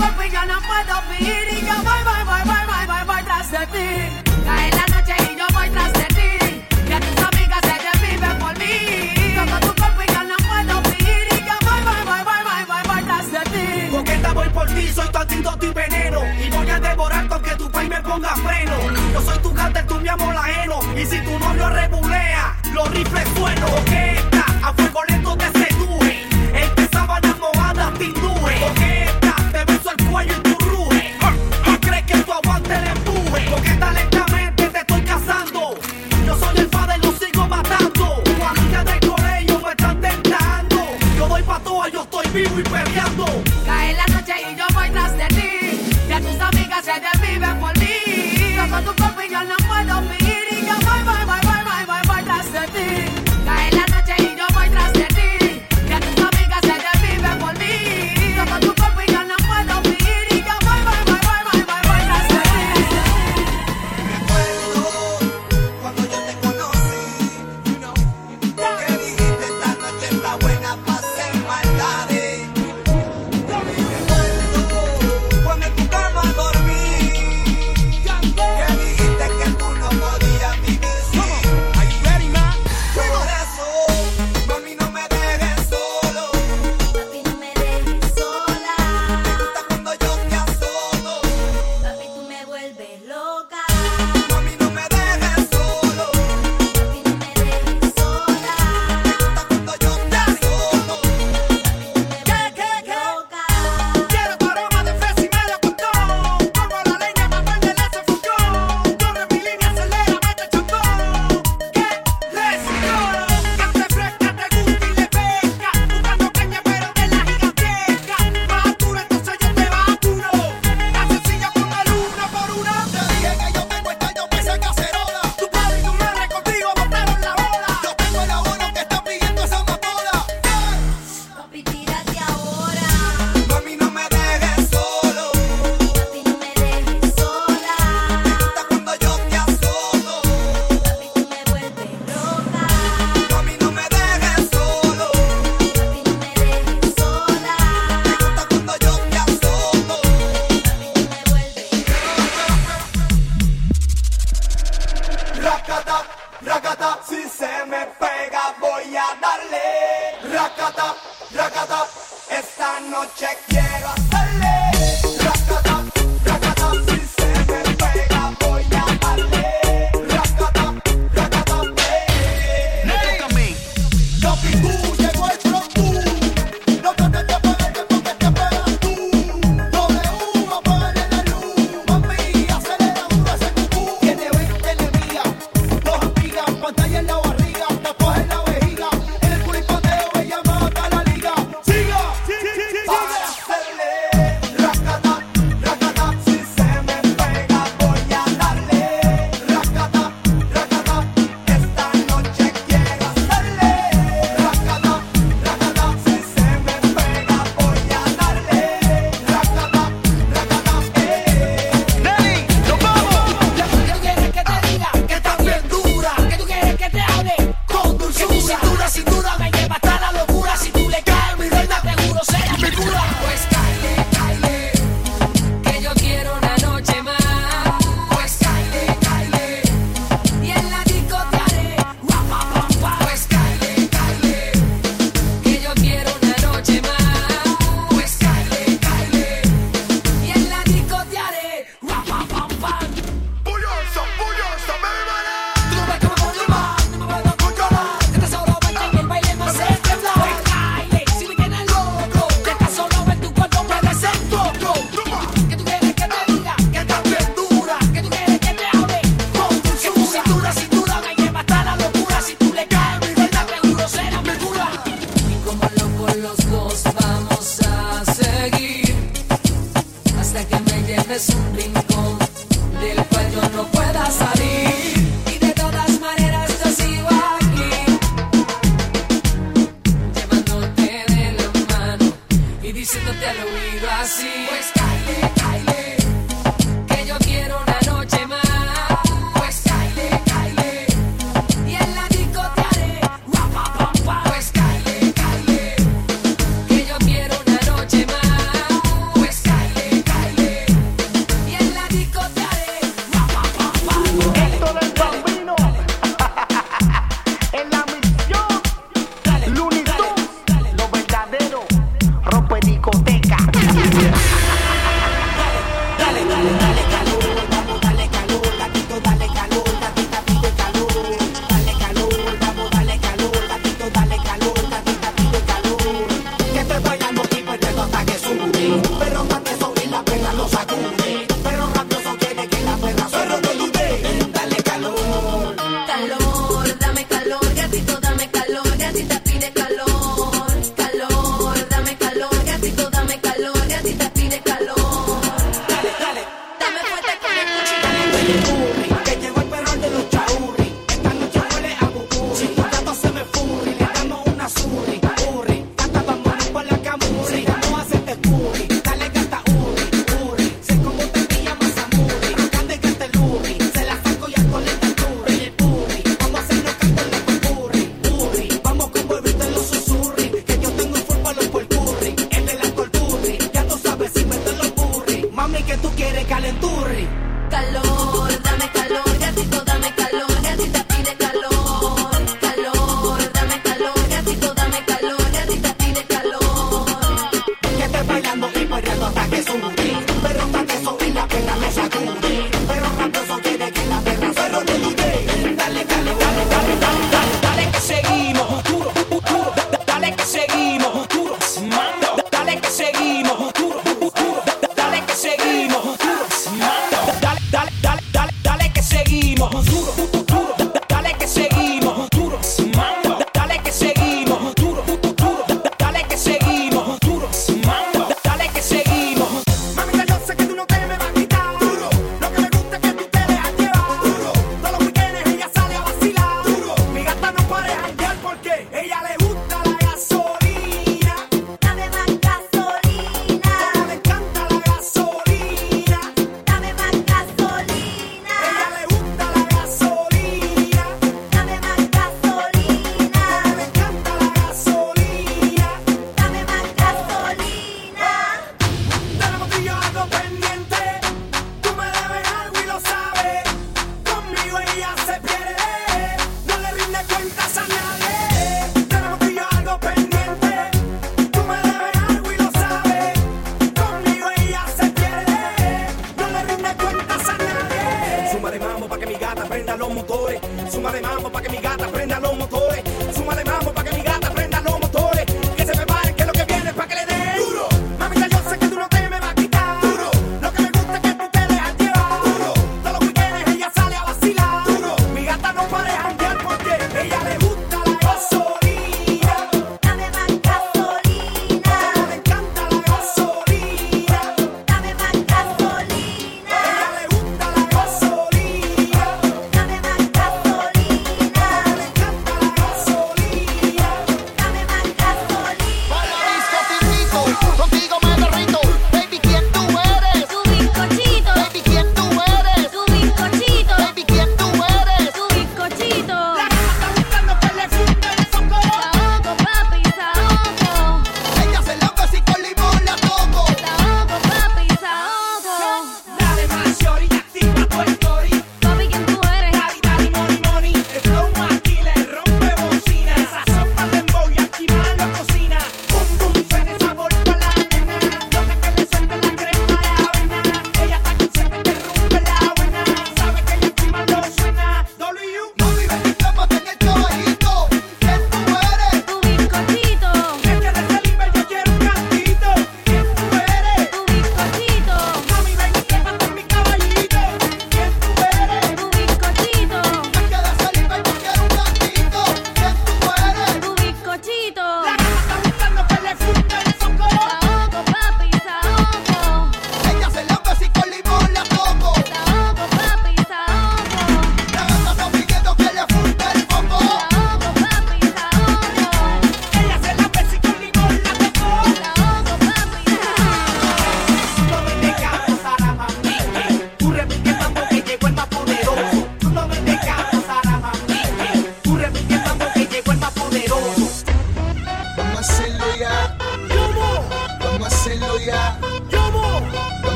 cuerpo y yo no puedo vivir y yo voy, voy, voy, voy, voy, voy, voy tras de ti. Cae la noche y yo voy tras de ti. Y a tus amigas se desviven por mí. Toco tu cuerpo y yo no puedo vivir y yo voy, voy, voy, voy, voy, voy, voy tras de ti. Coqueta voy por ti, soy tu antídoto y veneno y voy a devorar con que tu país me ponga freno. Yo soy tu cánter, tú mi amor ajeno y si tu novio rebulea, los rifles suenos, ¿ok? vamos a seguir hasta que me lleves un rincón del cual yo no pueda salir. Y de todas maneras yo sigo aquí, llevándote de la mano y diciéndote al oído así. Pues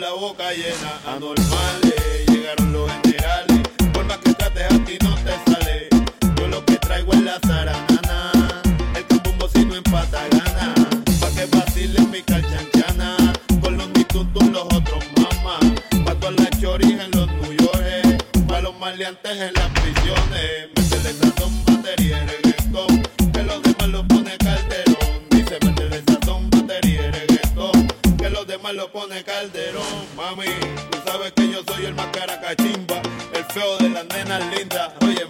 la boca llena. Anormales, llegaron los generales. Por más que trates a ti no te sale. Yo lo que traigo es la zaranana. El cambumbo si no empata gana. Pa' que vacile mi calchanchana. Con los mitutos los otros mamá. Pa' todas las choris en los tuyores. Pa' los maleantes en la Calderón, mami. Tú sabes que yo soy el más caracachimba, el feo de las nenas lindas. Oye,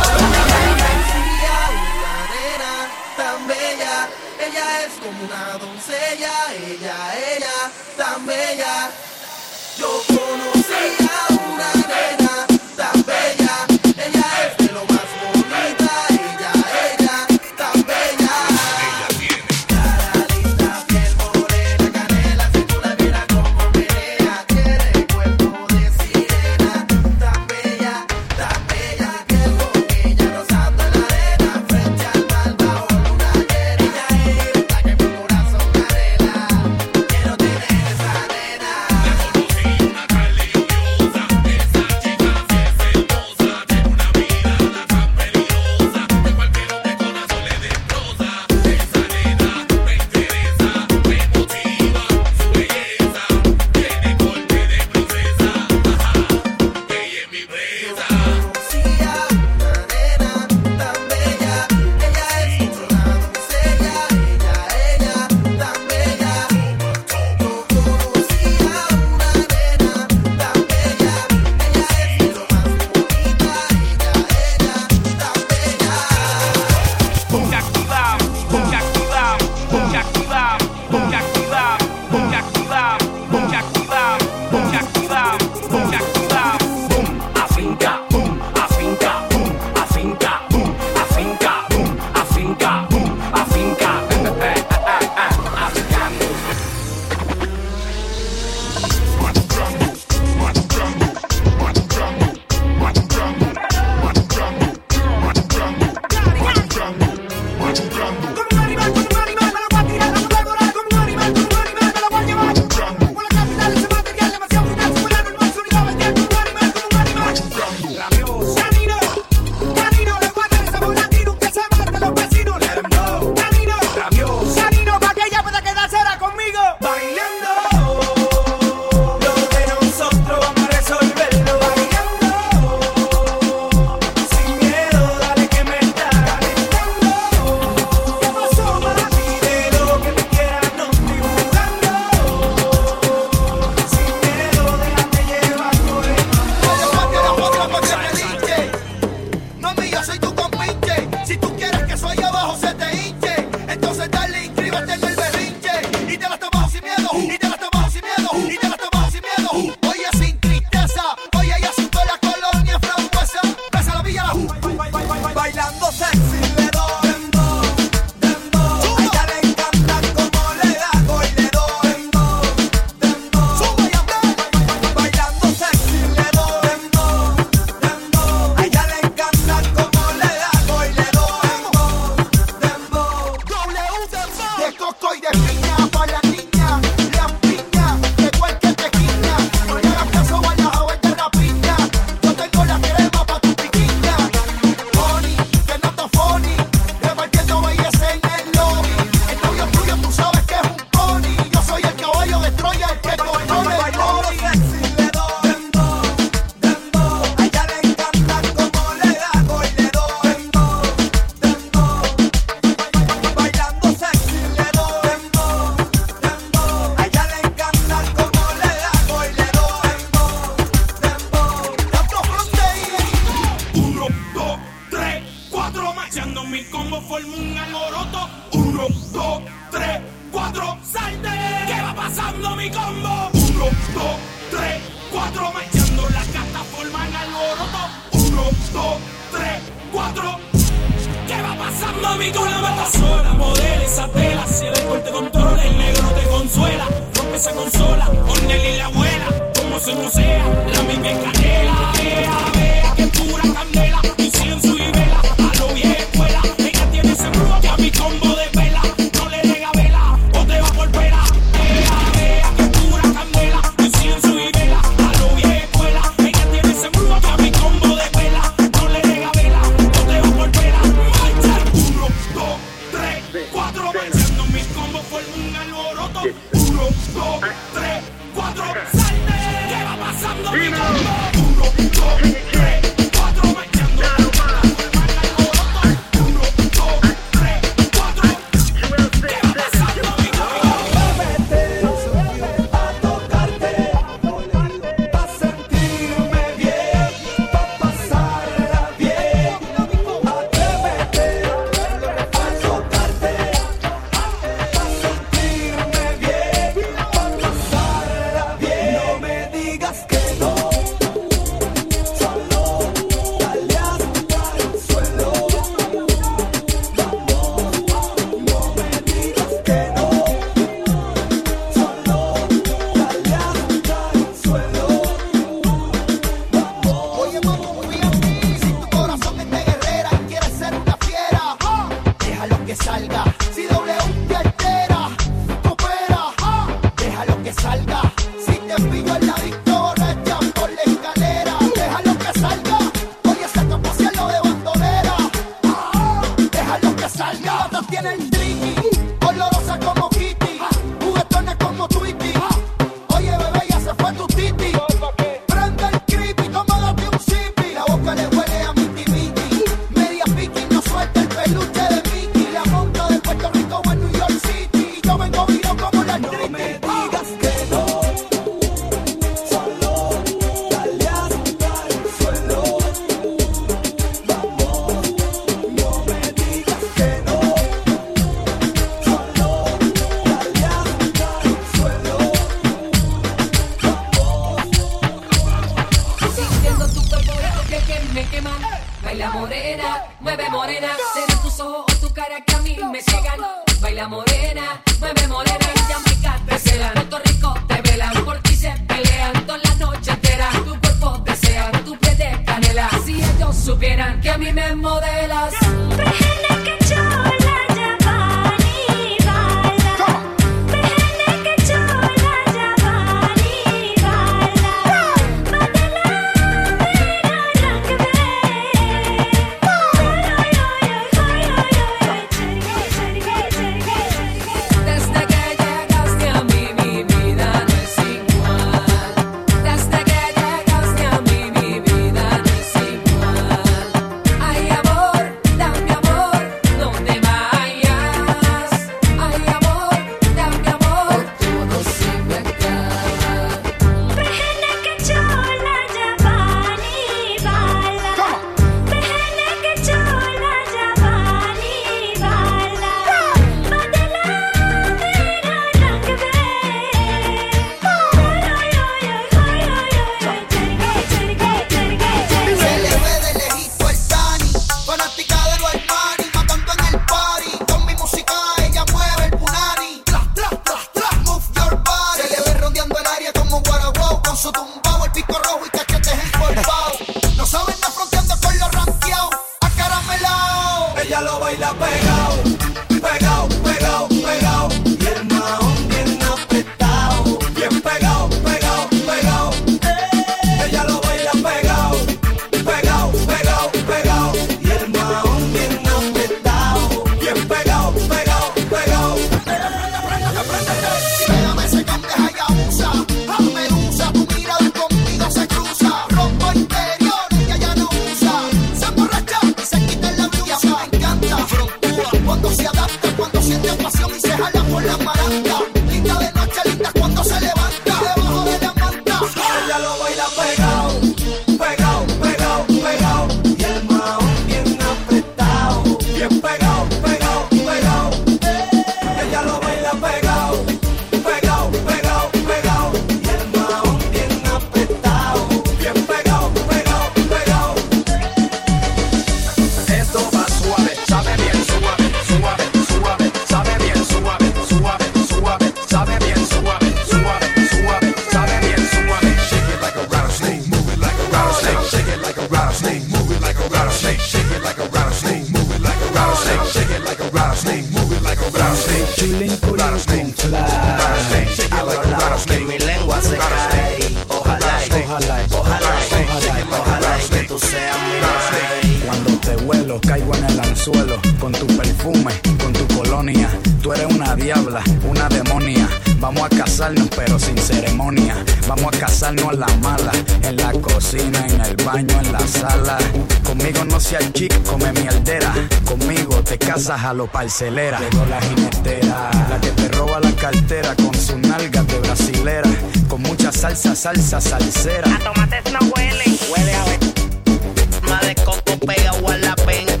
una demonia. Vamos a casarnos, pero sin ceremonia. Vamos a casarnos a la mala, en la cocina, en el baño, en la sala. Conmigo no seas chic, come mierdera. Conmigo te casas a lo parcelera. Llegó la jinetera, la que te roba la cartera con sus nalgas de brasilera. Con mucha salsa, salsa, salsera. tomates no huele. Huele a Más de coco pegado a la penca.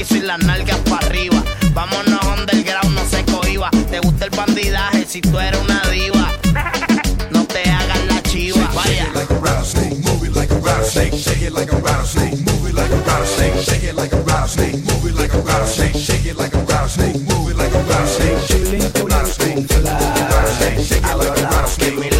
Piso y las nalgas para arriba. Vámonos underground, no se cohiba. Te gusta el bandidaje si tú eres una diva. No te hagas la chiva. Vaya. like a rattlesnake, move it like a rattlesnake, shake it like a rattlesnake, move it like a rattlesnake, shake it like a rattlesnake, move it like a rattlesnake, shake it like a rattlesnake, move it like a rattlesnake, rattlesnake, shake it like a rattlesnake,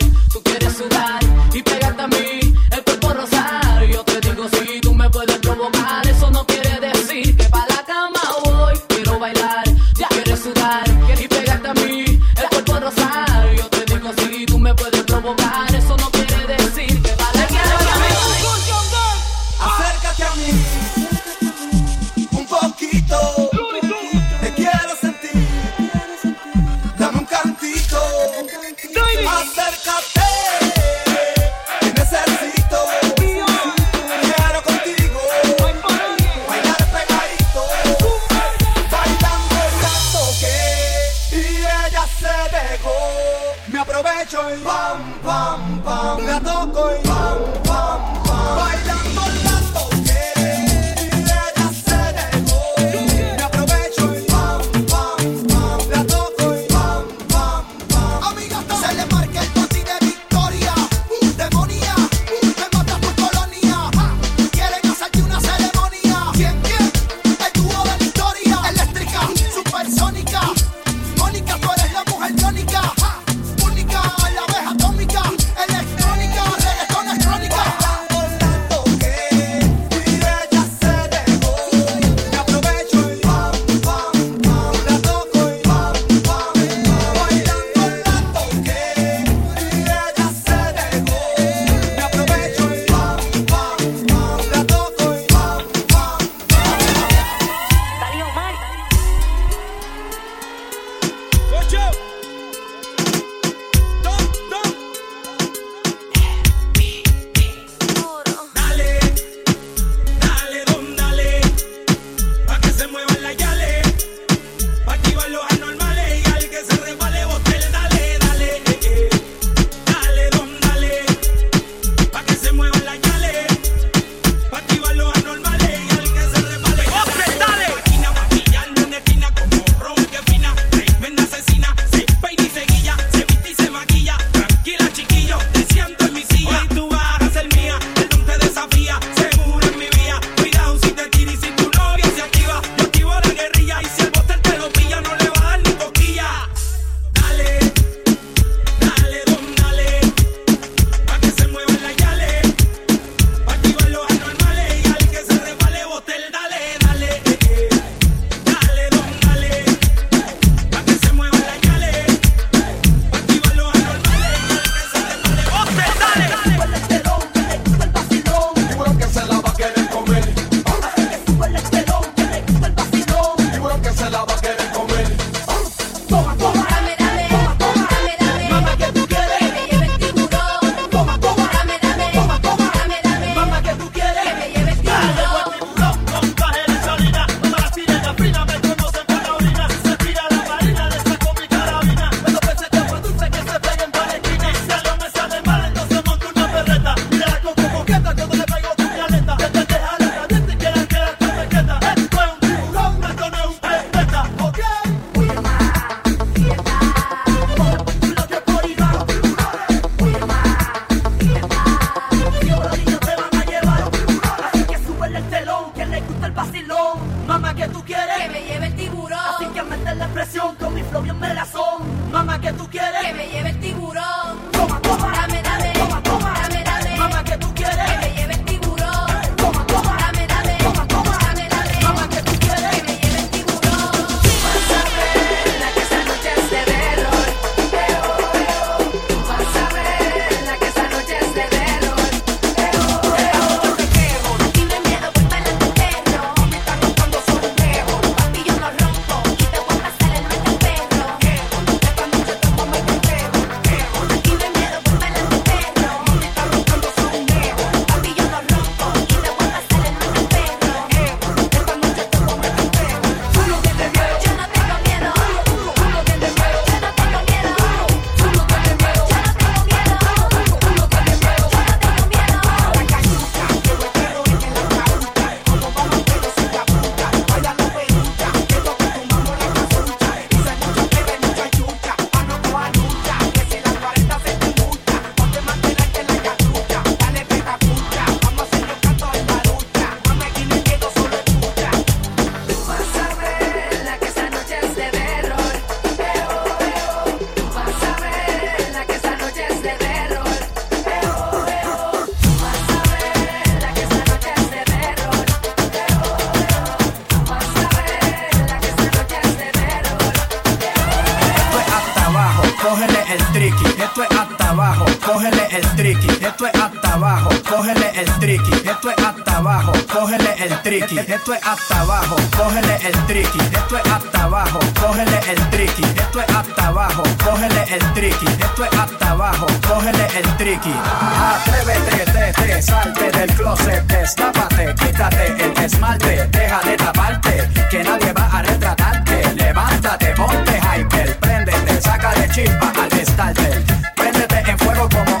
Esto es hasta abajo, cógele el tricky. Esto es hasta abajo, cógele el tricky. Esto es hasta abajo, cógele el tricky. Esto es hasta abajo, cógele el tricky. Esto es hasta abajo, cógele el tricky. Esto es hasta abajo, cógele el tricky. Atrévete, te, te, salte del closet, destápate, quítate el esmalte, deja de taparte, que nadie va a retratarte. Levántate, ponte hyper, préndete, saca de chispa al starter. Préndete en fuego como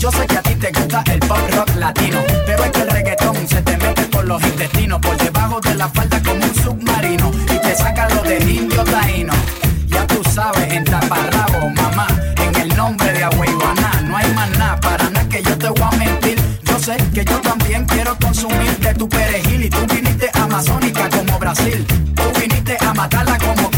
Yo sé que a ti te gusta el pop rock latino, pero es que el reggaetón se te mete por los intestinos, por debajo de la falda como un submarino y te saca lo de indio taíno. Ya tú sabes, en taparrabo, mamá, en el nombre de Agüeyuaná, no hay más nada, para nada que yo te voy a mentir. Yo sé que yo también quiero consumir de tu perejil y tú viniste amazónica como Brasil. Tú viniste a matarla como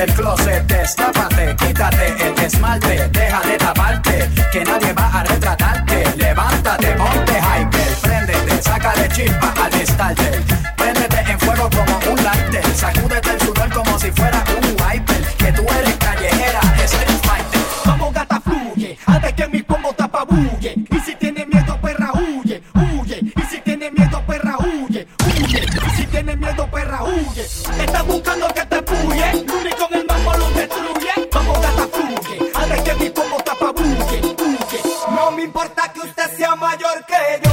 del closet, destápate, quítate el esmalte, deja de taparte, que nadie va a retratarte. Levántate, ponte hyper, préndete, saca de chispa al starter. Préndete en fuego como un lighter, sacúdete el sudor como si fuera un wiper. Que tú eres callejera, street fighter. Vamos gata fluye, antes que mi combo te apabulle. Y si tiene miedo, perra huye, huye. Y si tiene miedo, perra huye, huye. Y si tiene miedo, perra huye. Estás buscando que mayor que yo,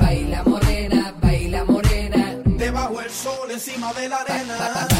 Baila morena, baila morena. Debajo el sol, encima de la arena.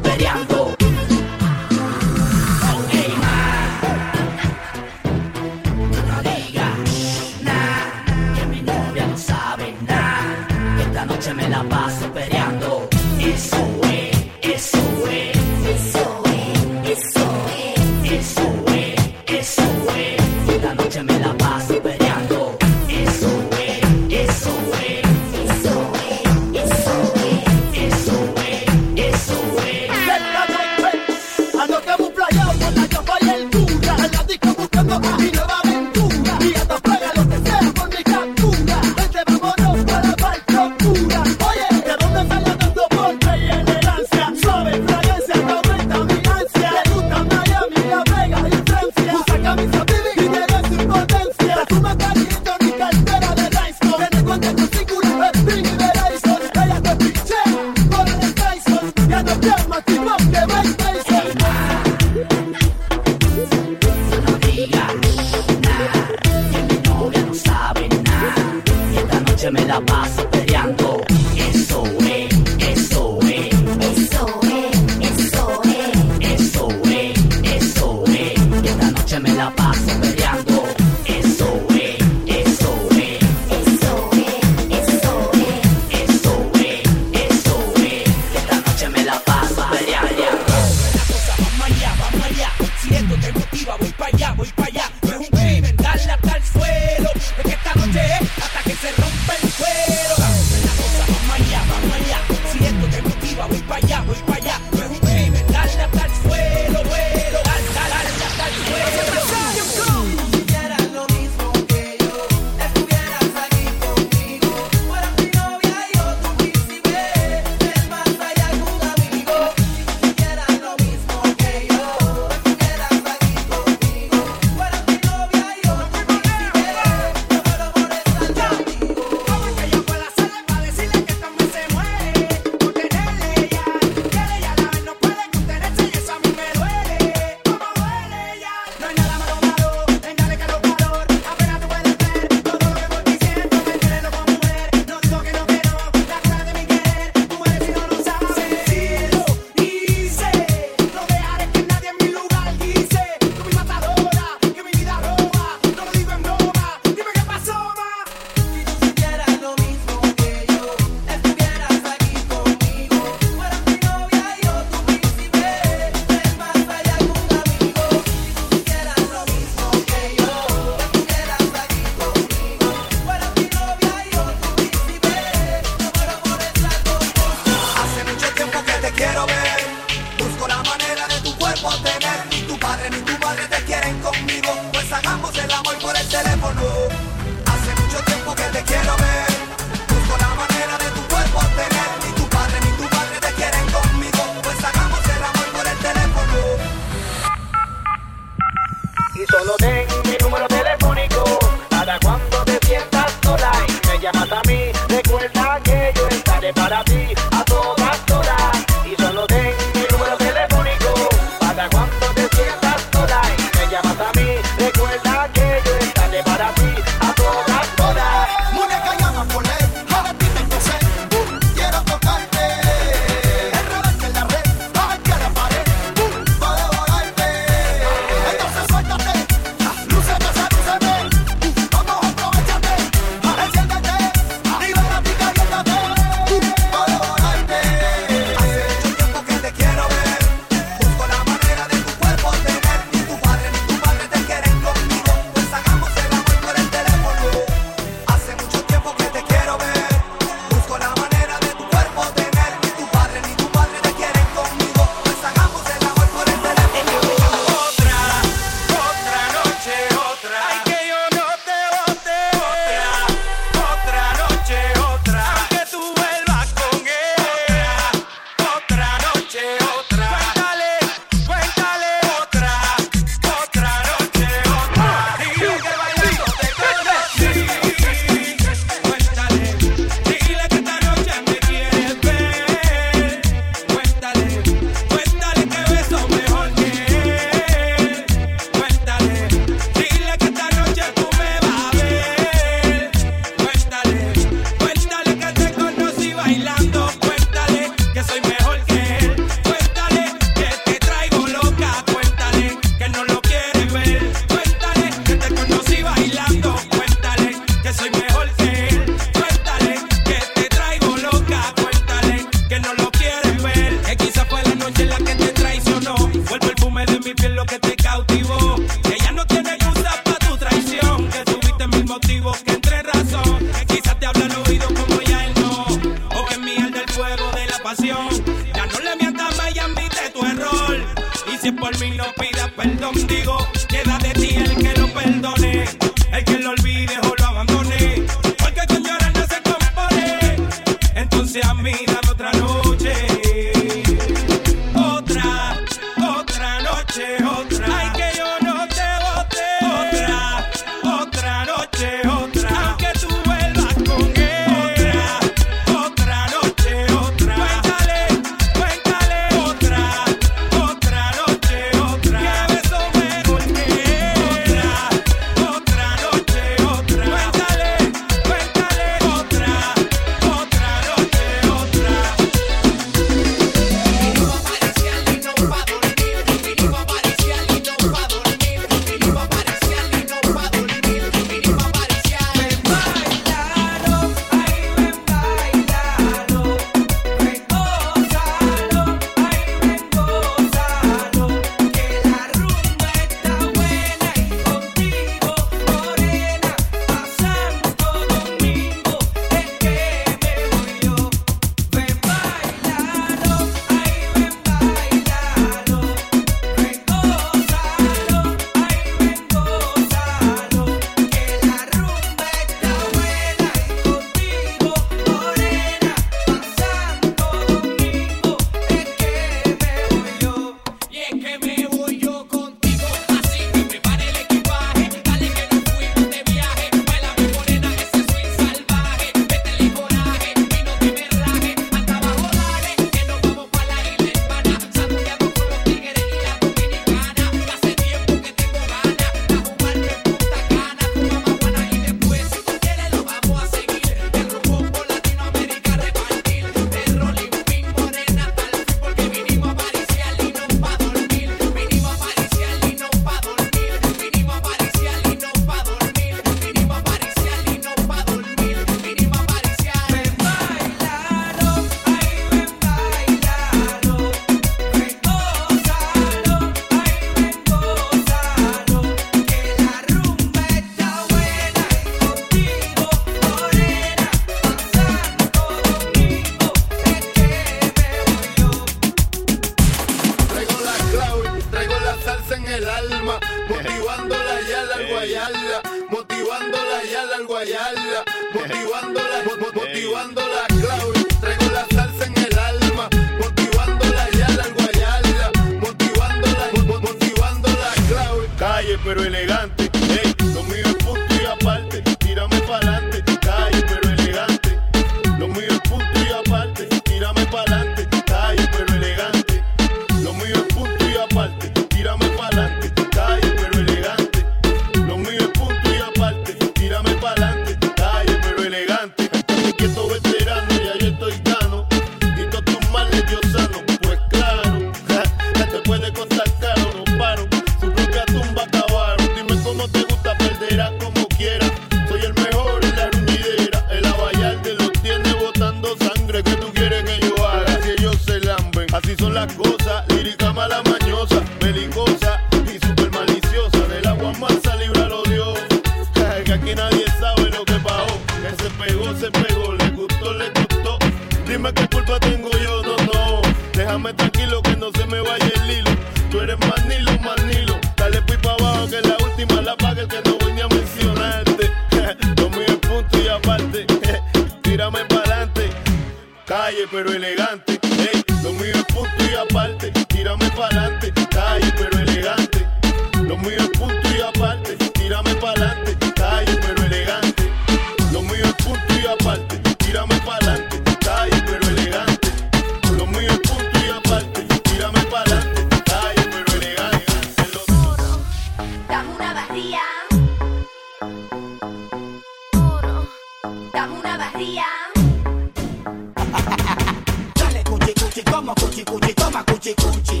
cuchi, como cuchi, cuchi, toma cuchi, cuchi.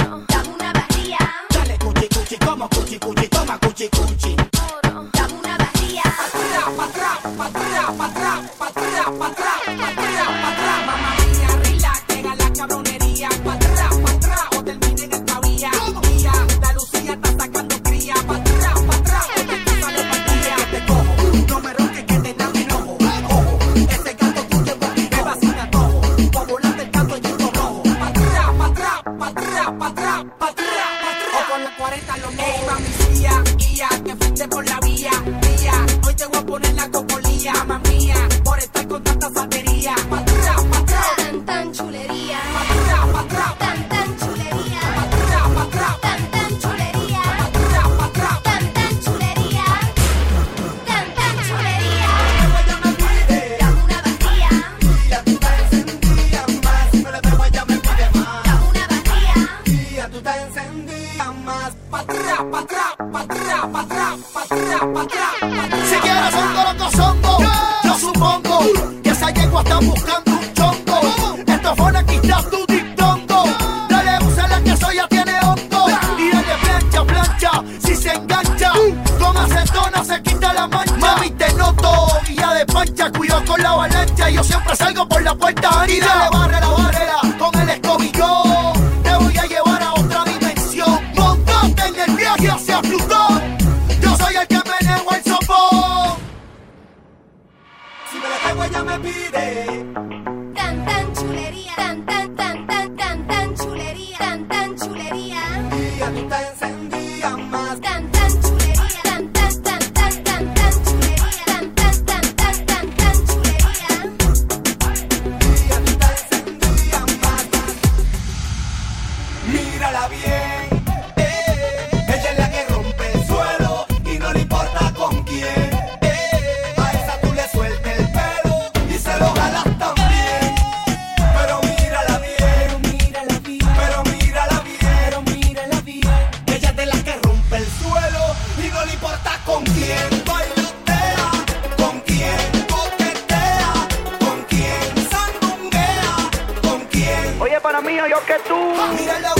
Oro. Dame una. Dale cuchi, cuchi, como cuchi, cuchi, toma cuchi, cuchi. Oro. Dame una. Patria, patria, patria, patria, patria, patria. tú. Mírala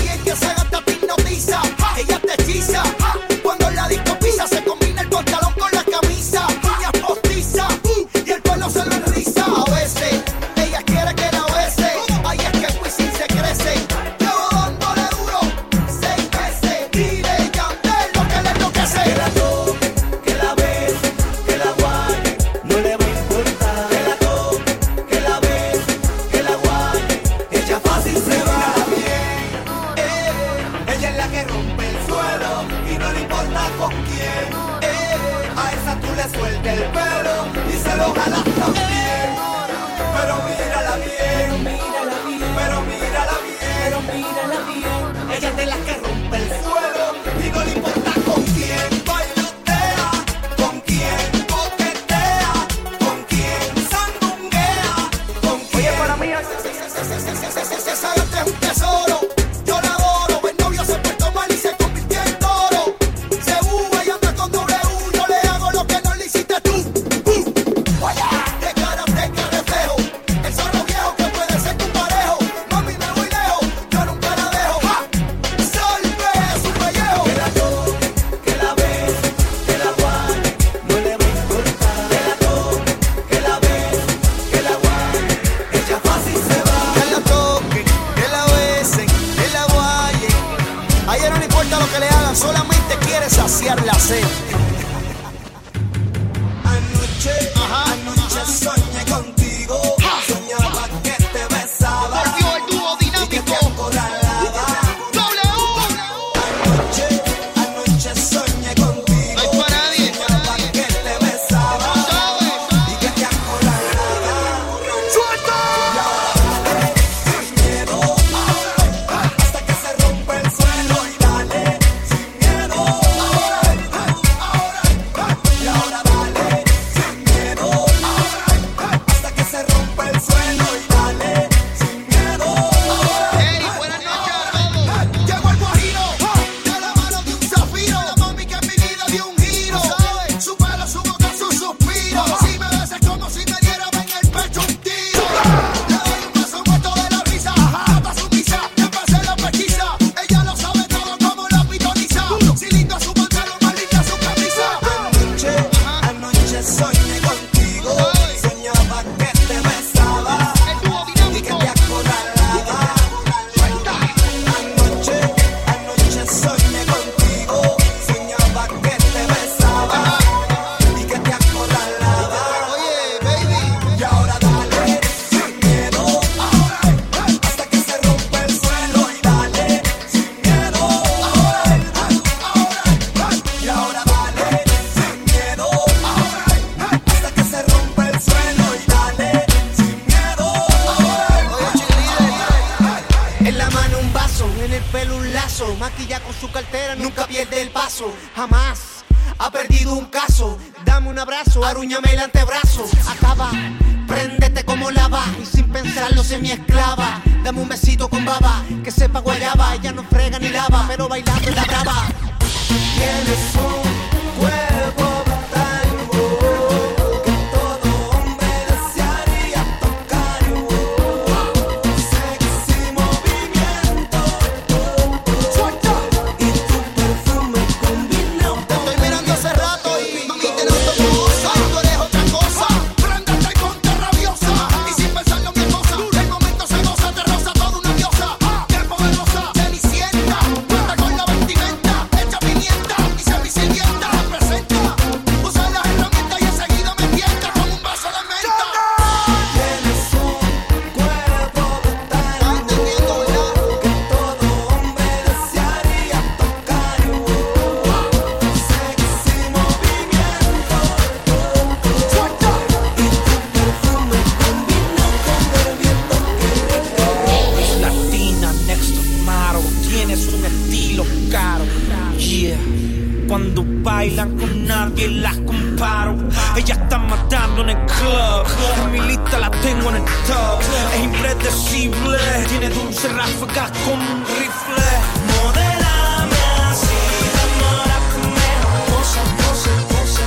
Ellas están matando en el club. En mi lista la tengo en el top. Es impredecible. Tiene dulce ráfagas con un rifle. Modelame así, amor, primero. Posa, posa, posa.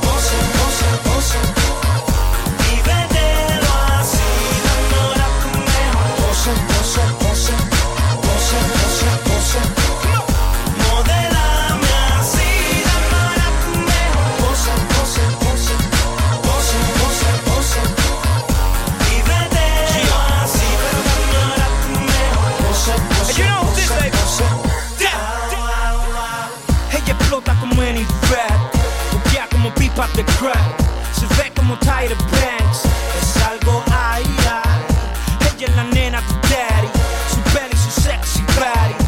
Posa, posa, posa. Posa, posa, posa, posa, posa, posa. crack. Se ve como Tyra Banks. Es algo ahí, ahí. Ella es la nena de daddy. Su belly, su sexy body.